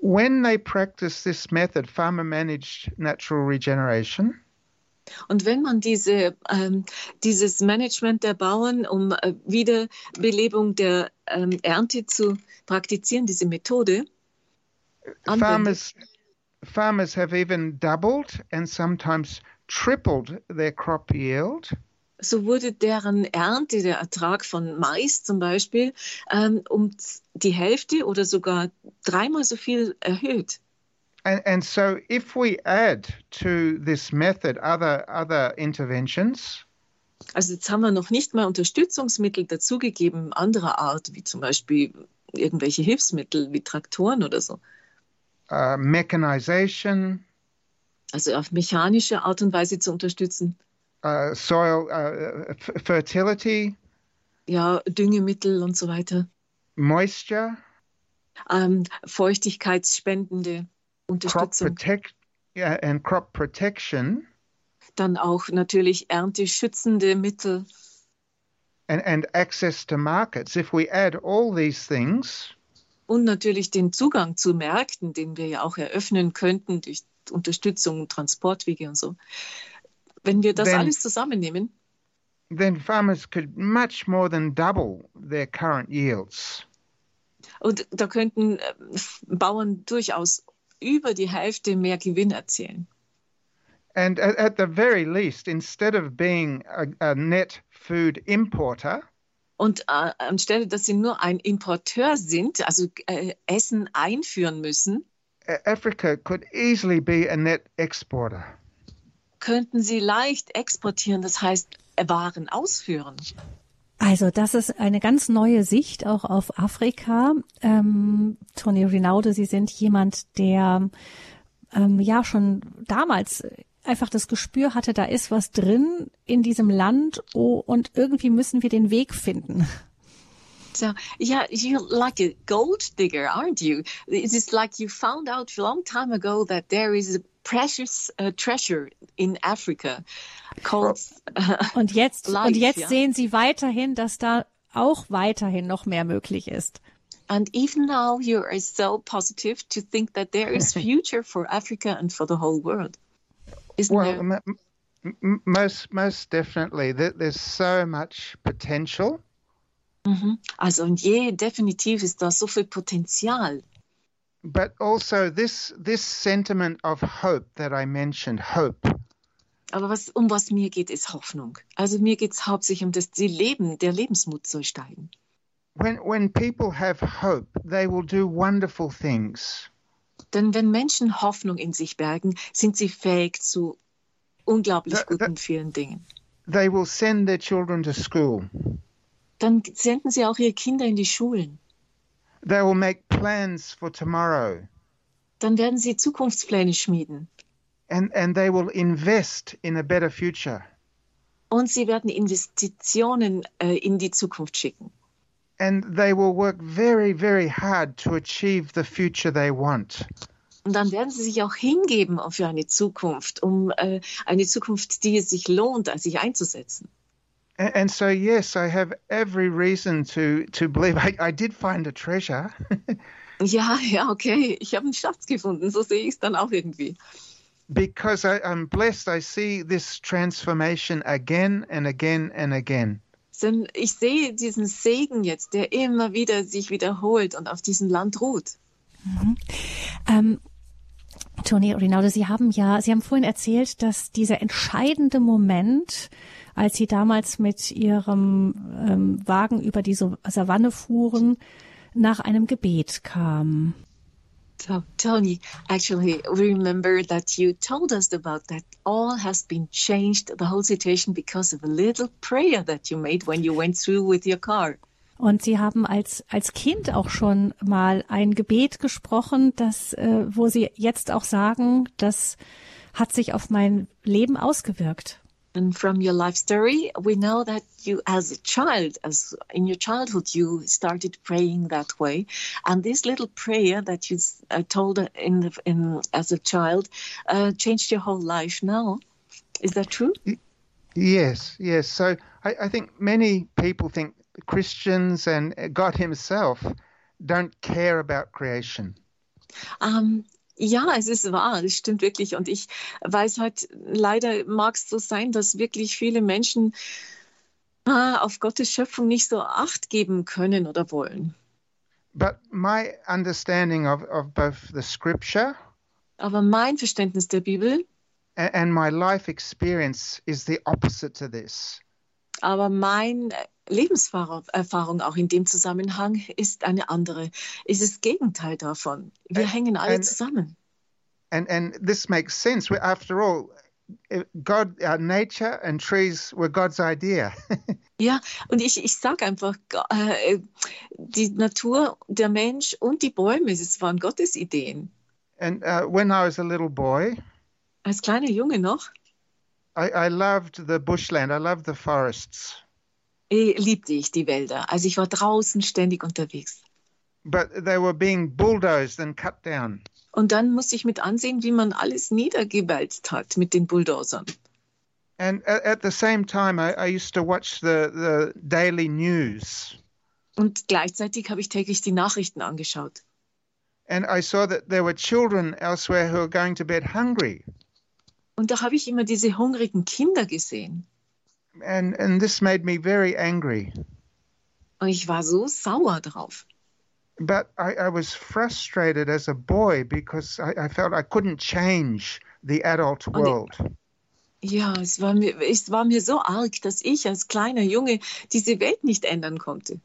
When they practice this method, farmer managed natural regeneration, Und wenn man diese, ähm, dieses Management der Bauern, um äh, Wiederbelebung der ähm, Ernte zu praktizieren, diese Methode, farmers farmers have even doubled and sometimes tripled their crop yield. so wurde deren Ernte, der Ertrag von Mais zum Beispiel, ähm, um die Hälfte oder sogar dreimal so viel erhöht. And, and so if we add to this method other other interventions, Also jetzt haben wir noch nicht mal Unterstützungsmittel dazugegeben, anderer Art, wie zum Beispiel irgendwelche Hilfsmittel wie Traktoren oder so. Uh, mechanization, Also auf mechanische Art und Weise zu unterstützen. uh, soil uh, fertility, Ja, Düngemittel und so weiter. moisture, Ähm, feuchtigkeitsspendende crop Unterstützung. protect, yeah, and crop protection, Dann auch natürlich ernteschützende Mittel. and, and access to markets. If we add all these things, Und natürlich den Zugang zu Märkten, den wir ja auch eröffnen könnten durch Unterstützung, Transportwege und so. Wenn wir das Then- alles zusammennehmen, then farmers could much more than double their current yields. und da könnten äh, Bauern durchaus über die Hälfte mehr Gewinn erzielen. And at, at the very least, instead of being a, a net food importer, Und äh, anstelle, dass sie nur ein Importeur sind, also äh, Essen einführen müssen, A- Africa could easily be a net exporter. könnten sie leicht exportieren, das heißt äh, Waren ausführen. Also das ist eine ganz neue Sicht auch auf Afrika. Ähm, Toni Rinaude, Sie sind jemand, der ähm, ja schon damals einfach das Gespür hatte, da ist was drin in diesem Land oh, und irgendwie müssen wir den Weg finden. So, yeah, you're like a gold digger, aren't you? It is like you found out a long time ago that there is a precious uh, treasure in Africa called. <laughs> Und jetzt, Life, und jetzt ja. sehen Sie weiterhin, dass da auch weiterhin noch mehr möglich ist. and even now, you are so positive to think that there is <laughs> future for Africa and for the whole world. Isn't Well, there? m- m- most most definitely, There- there's so much potential. Mhm. Also und je definitiv ist da so viel Potenzial. but also this this sentiment of hope that I mentioned, hope. Aber was, um was mir geht, ist Hoffnung. Also mir geht es hauptsächlich um das die Leben, der Lebensmut soll steigen. When when people have hope, they will do wonderful things. Denn wenn Menschen Hoffnung in sich bergen, sind sie fähig zu unglaublich Da- da- guten vielen Dingen. They will send their children to school. Dann senden sie auch ihre Kinder in die Schulen. They will make plans for tomorrow. Dann werden sie Zukunftspläne schmieden. And, and they will invest in a better future. Und sie werden Investitionen äh, in die Zukunft schicken. And they will work very, very hard to achieve the future they want. Und dann werden sie sich auch hingeben für eine Zukunft, um äh, eine Zukunft, die es sich lohnt, sich einzusetzen. And, and so, yes, I have every reason to to believe. I, I did find a treasure. <laughs> ja, ja, okay. Ich habe einen Schatz gefunden. So sehe ich es dann auch irgendwie. Because I, I'm blessed, I see this transformation again and again and again. Denn ich sehe diesen Segen jetzt, der immer wieder sich wiederholt und auf diesem Land ruht. Mhm. Ähm, Toni Rinaldo, Sie haben ja, Sie haben vorhin erzählt, dass dieser entscheidende Moment, als Sie damals mit Ihrem ähm, Wagen über die Savanne fuhren, nach einem Gebet kam. Tony, actually, remember that you told us about that all has been changed, the whole situation, because of a little prayer that you made when you went through with your car. Und Sie haben als, als Kind auch schon mal ein Gebet gesprochen, das, äh, wo Sie jetzt auch sagen, das hat sich auf mein Leben ausgewirkt. And from your life story, we know that you, as a child, as in your childhood, you started praying that way. And this little prayer that you uh, told in, the, in as a child uh, changed your whole life. Now, is that true? Yes, yes. So I, I think many people think Christians and God Himself don't care about creation. Um, Ja, es ist wahr, das stimmt wirklich. Und ich weiß halt, leider mag es so sein, dass wirklich viele Menschen ah, auf Gottes Schöpfung nicht so Acht geben können oder wollen. But my understanding of, of both the scripture Aber mein Verständnis der Bibel and my life experience is the opposite to this. Aber meine Lebenserfahrung auch in dem Zusammenhang ist eine andere. Ist das Gegenteil davon. Wir and, hängen alle and, zusammen. And, and this makes sense. After all, God, uh, nature and trees were God's idea. <laughs> ja, und ich, ich sage einfach, äh, die Natur, der Mensch und die Bäume, das waren Gottes Ideen. And uh, when I was a little boy, als kleiner Junge noch, I, I loved the bushland. I loved the forests. liebte ich die Wälder. Also ich war draußen ständig unterwegs. But they were being bulldozed and cut down. Und dann musste ich mit ansehen, wie man alles niedergewälzt hat mit den Bulldozern. And at the same time, I, I used to watch the, the daily news. Und gleichzeitig habe ich täglich die Nachrichten angeschaut. And I saw that there were children elsewhere who were going to bed hungry. Und da habe ich immer diese hungrigen Kinder gesehen. And, and this made me very angry. Und ich war so sauer drauf. But I, I was frustrated as a boy because I, I felt I couldn't change the adult world. ja, es war, mir, es war mir so arg, dass ich als kleiner Junge diese Welt nicht ändern konnte.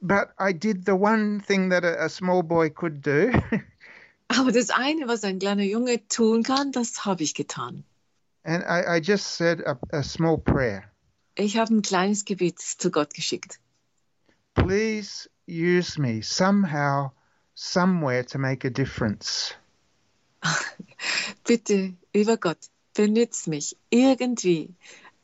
But I did the one thing that a, a small boy could do. <laughs> Aber das eine, was ein kleiner Junge tun kann, das habe ich getan. And I, I just said a, a small prayer. Ich habe ein kleines Gebet zu Gott geschickt. Please use me somehow, somewhere to make a difference. <laughs> Bitte, lieber Gott, benütz mich irgendwie,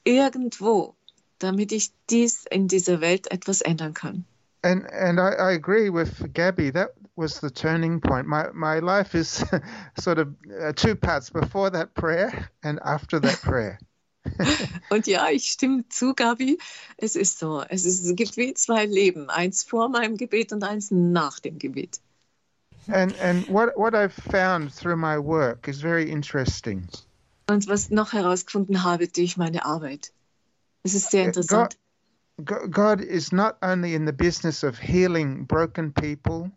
irgendwo, damit ich dies in dieser Welt etwas ändern kann. And and I, I agree with Gabby. That was the turning point. My my life is <laughs> sort of uh, two parts: before that prayer and after that prayer. <laughs> Und ja, ich stimme zu, Gabi. Es ist so. Es, ist, es gibt wie zwei Leben. Eins vor meinem Gebet und eins nach dem Gebet. And, and what, what I've found through my work is very interesting. Und was noch herausgefunden habe durch meine Arbeit. Es ist sehr interessant. God, God is not only in the business of healing broken people.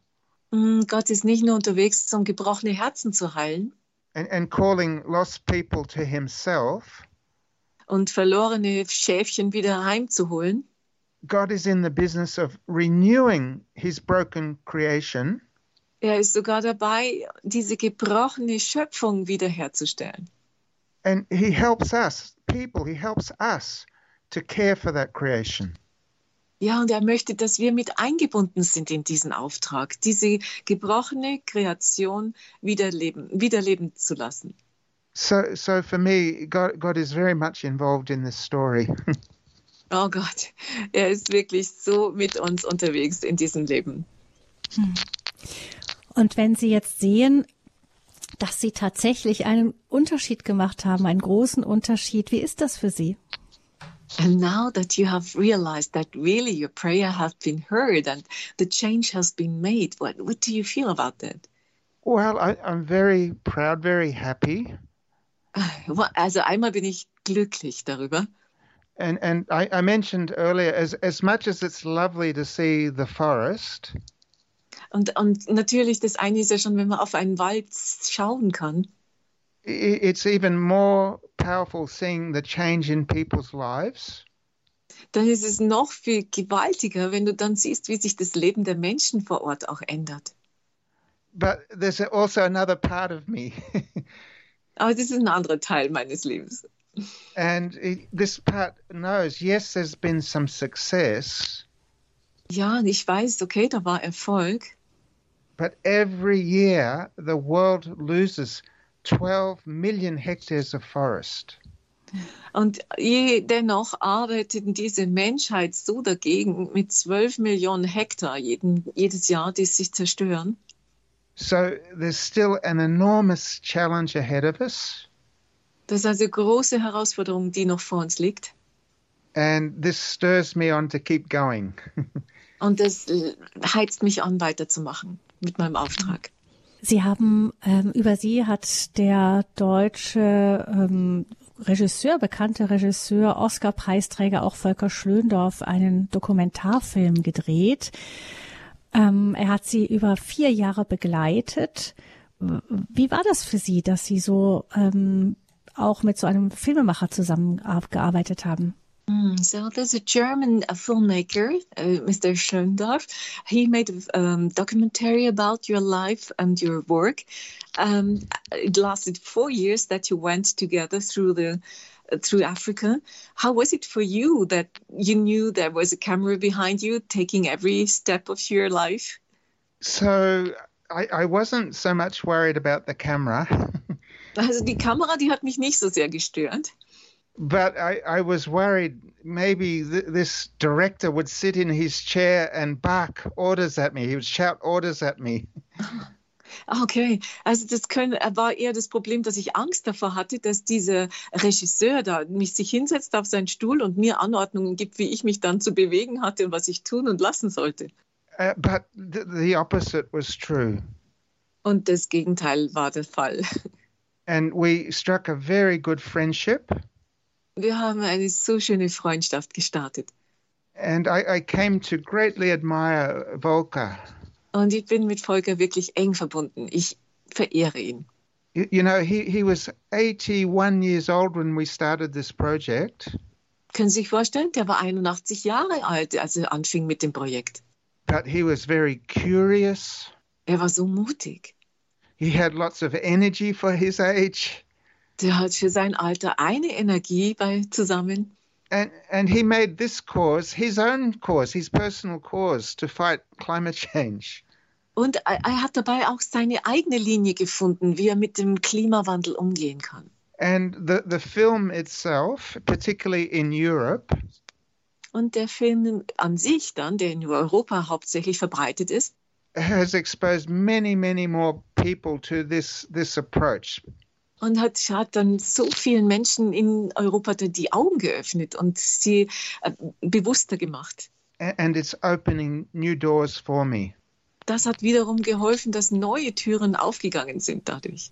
Mm, Gott ist nicht nur unterwegs, um gebrochene Herzen zu heilen. And, and calling lost people to himself und verlorene Schäfchen wieder heimzuholen. God is in the business of renewing his broken creation. Er ist sogar dabei, diese gebrochene Schöpfung wiederherzustellen. And he helps us, people, he helps us to care for that creation. Ja, und er möchte, dass wir mit eingebunden sind in diesen Auftrag, diese gebrochene Kreation wiederleben, wiederleben zu lassen. So, so for me, God, God is very much involved in this story. <laughs> oh Gott, er ist wirklich so mit uns unterwegs in diesem Leben. Hm. Und wenn Sie jetzt sehen, dass Sie tatsächlich einen Unterschied gemacht haben, einen großen Unterschied. Wie ist das für Sie? And now that you have realized that really your prayer has been heard and the change has been made, what, what do you feel about that? Well, I, I'm very proud, very happy. <sighs> Also einmal bin ich glücklich darüber. And and I, I mentioned earlier, as as much as it's lovely to see the forest. Und, und natürlich, das eine ist ja schon, wenn man auf einen Wald schauen kann. It's even more powerful seeing the change in people's lives. Dann ist es noch viel gewaltiger, wenn du dann siehst, wie sich das Leben der Menschen vor Ort auch ändert. But there's also another part of me. <laughs> Aber das ist ein anderer Teil meines Lebens. And this part knows, yes, there's been some success. Ja, ich weiß, okay, da war Erfolg. But every year the world loses 12 million hectares of forest. Und dennoch arbeitet diese Menschheit so dagegen mit 12 Millionen Hektar jeden, jedes Jahr, die sich zerstören. So there's still an enormous challenge ahead of us. Das ist also eine große Herausforderung, die noch vor uns liegt. And this stirs me on to keep going. <laughs> Und das heizt mich an, weiterzumachen mit meinem Auftrag. Sie haben ähm, über Sie hat der deutsche ähm, Regisseur, bekannte Regisseur, Oscar-Preisträger auch Volker Schlöndorff einen Dokumentarfilm gedreht. Ähm, er hat Sie über vier Jahre begleitet. Wie war das für Sie, dass Sie so ähm, auch mit so einem Filmemacher zusammengearbeitet haben? Mm, so there's a German uh, filmmaker, uh, Mr. Schlöndorff. He made a um, documentary about your life and your work. Um, it lasted four years that you went together through the uh, through Africa. How was it for you that you knew there was a camera behind you taking every step of your life? So I, I wasn't so much worried about the camera. <laughs> also die Kamera, die hat mich nicht so sehr gestört. But I, I was worried maybe th- this director would sit in his chair and bark orders at me. He would shout orders at me. <laughs> Okay, also das können, war eher das Problem, dass ich Angst davor hatte, dass dieser Regisseur da mich sich hinsetzt auf seinen Stuhl und mir Anordnungen gibt, wie ich mich dann zu bewegen hatte und was ich tun und lassen sollte. Uh, but th- the opposite was true. Und das Gegenteil war der Fall. And we struck a very good friendship. Wir haben eine so schöne Freundschaft gestartet. And I, I came to greatly admire Volker. Und ich bin mit Volker wirklich eng verbunden. Ich verehre ihn. You, you know, he, he was 81 years old when we started this project. Können Sie sich vorstellen, der war 81 Jahre alt, als er anfing mit dem Projekt. But he was very curious. Er war so mutig. He had lots of energy for his age. Der hat für sein Alter eine Energie bei zusammen. And, and he made this cause his own cause, his personal cause to fight climate change. Und er, er hat dabei auch seine eigene Linie gefunden, wie er mit dem Klimawandel umgehen kann. And the, the film itself, particularly in Europe, Und der Film an sich dann, der in Europa hauptsächlich verbreitet ist, has exposed many, many more people to this, this approach. Und hat, hat dann so vielen Menschen in Europa die Augen geöffnet und sie äh, bewusster gemacht. And it's opening new doors for me. Das hat wiederum geholfen, dass neue Türen aufgegangen sind dadurch.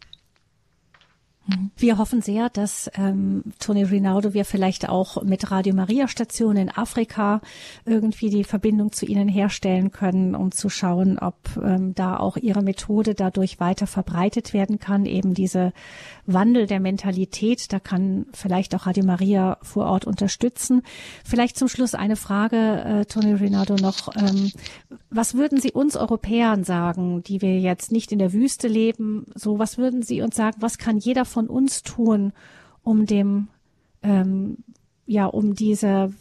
Wir hoffen sehr, dass ähm, Toni Rinaldo wir vielleicht auch mit Radio Maria Station in Afrika irgendwie die Verbindung zu Ihnen herstellen können, um zu schauen, ob ähm, da auch Ihre Methode dadurch weiter verbreitet werden kann. Eben diese Wandel der Mentalität, da kann vielleicht auch Radio Maria vor Ort unterstützen. Vielleicht zum Schluss eine Frage, äh, Toni Rinaldo noch. Ähm, was würden Sie uns Europäern sagen, die wir jetzt nicht in der Wüste leben? So, was würden Sie uns sagen? Was kann jeder von uns tun, um dem, ähm, ja, um diese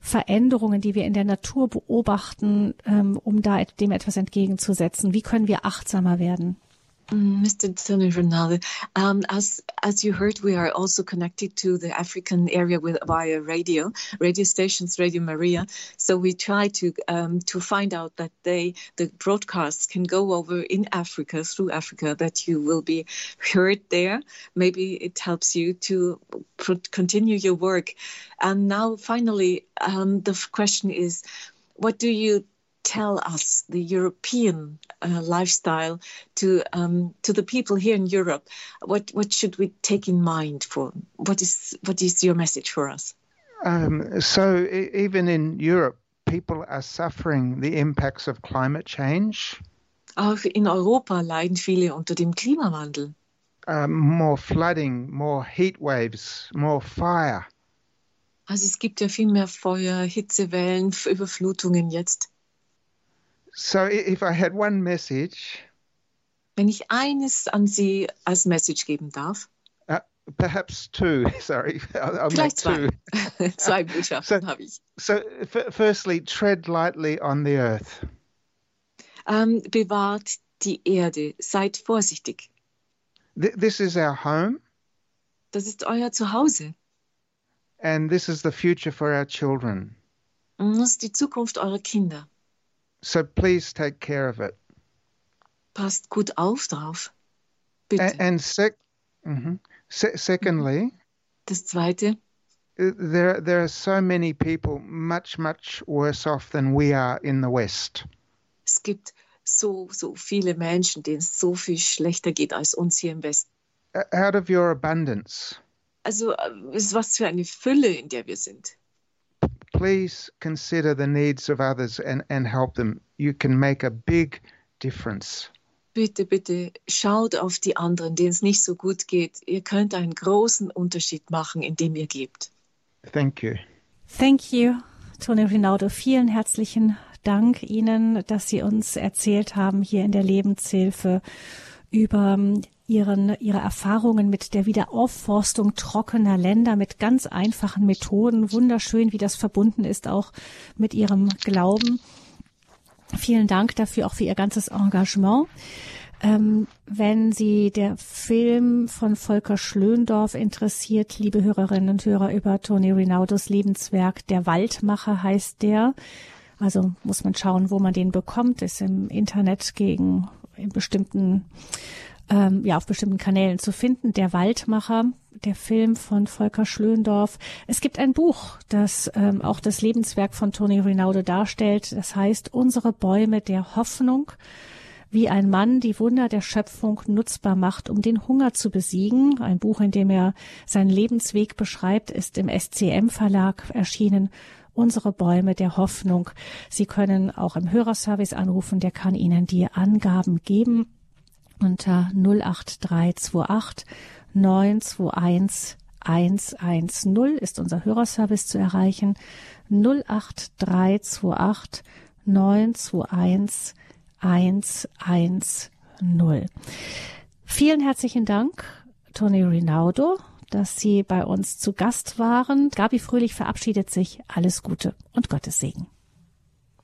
Veränderungen, die wir in der Natur beobachten, ähm, um da dem etwas entgegenzusetzen? Wie können wir achtsamer werden? Mr. Mm, Tony Ronaldo, um, as as you heard, we are also connected to the African area with via radio, radio stations, Radio Maria. So we try to um, to find out that they the broadcasts can go over in Africa through Africa that you will be heard there. Maybe it helps you to continue your work. And now, finally, um, the question is, what do you tell us the European uh, lifestyle to um, to the people here in Europe? What what should we take in mind for what is what is your message for us? Um, so even in Europe, people are suffering the impacts of climate change. Auch in Europa leiden viele unter dem Klimawandel. Um, more flooding, more heat waves, more fire. Also es gibt ja viel mehr Feuer, Hitzewellen, Überflutungen jetzt. So if I had one message, wenn ich eines an Sie als Message geben darf. Uh, perhaps two. <laughs> Sorry, I'll, I'll Vielleicht zwei. <laughs> zwei Botschaften so, habe ich. So, firstly, tread lightly on the earth. Um, bewahrt die Erde. Seid vorsichtig. Th this is our home. Das ist euer Zuhause. And this is the future for our children. Und das ist die Zukunft eurer Kinder. So please take care of it. Passt gut auf drauf. Bitte. And, and sec mm -hmm. Se secondly, das zweite, there there are so many people much much worse off than we are in the West. Es gibt so so viele Menschen, denen es so viel schlechter geht als uns hier im Westen. Out of your abundance. Also äh, was für eine Fülle, in der wir sind please consider the needs of others and, and help them. You can make a big difference. Bitte, bitte schaut auf die anderen, denen es nicht so gut geht. Ihr könnt einen großen Unterschied machen, indem ihr gebt. Thank you. Thank you, Tony Rinaldo. Vielen herzlichen Dank Ihnen, dass Sie uns erzählt haben hier in der Lebenshilfe über ihren, ihre Erfahrungen mit der Wiederaufforstung trockener Länder mit ganz einfachen Methoden. Wunderschön, wie das verbunden ist auch mit ihrem Glauben. Vielen Dank dafür, auch für Ihr ganzes Engagement. Ähm, wenn Sie der Film von Volker Schlöndorf interessiert, liebe Hörerinnen und Hörer, über Tony Rinaudos Lebenswerk, Der Waldmacher heißt der. Also muss man schauen, wo man den bekommt. Ist im Internet gegen in bestimmten ähm, ja auf bestimmten Kanälen zu finden. Der Waldmacher, der Film von Volker Schlöndorf. Es gibt ein Buch, das ähm, auch das Lebenswerk von Tony Rinaldo darstellt. Das heißt Unsere Bäume der Hoffnung wie ein Mann die Wunder der Schöpfung nutzbar macht, um den Hunger zu besiegen. Ein Buch, in dem er seinen Lebensweg beschreibt, ist im SCM Verlag erschienen. Unsere Bäume der Hoffnung. Sie können auch im Hörerservice anrufen, der kann Ihnen die Angaben geben unter 08328 921 110 ist unser Hörerservice zu erreichen. 08328 921 110. Vielen herzlichen Dank, Toni Rinaldo, dass Sie bei uns zu Gast waren. Gabi Fröhlich verabschiedet sich. Alles Gute und Gottes Segen.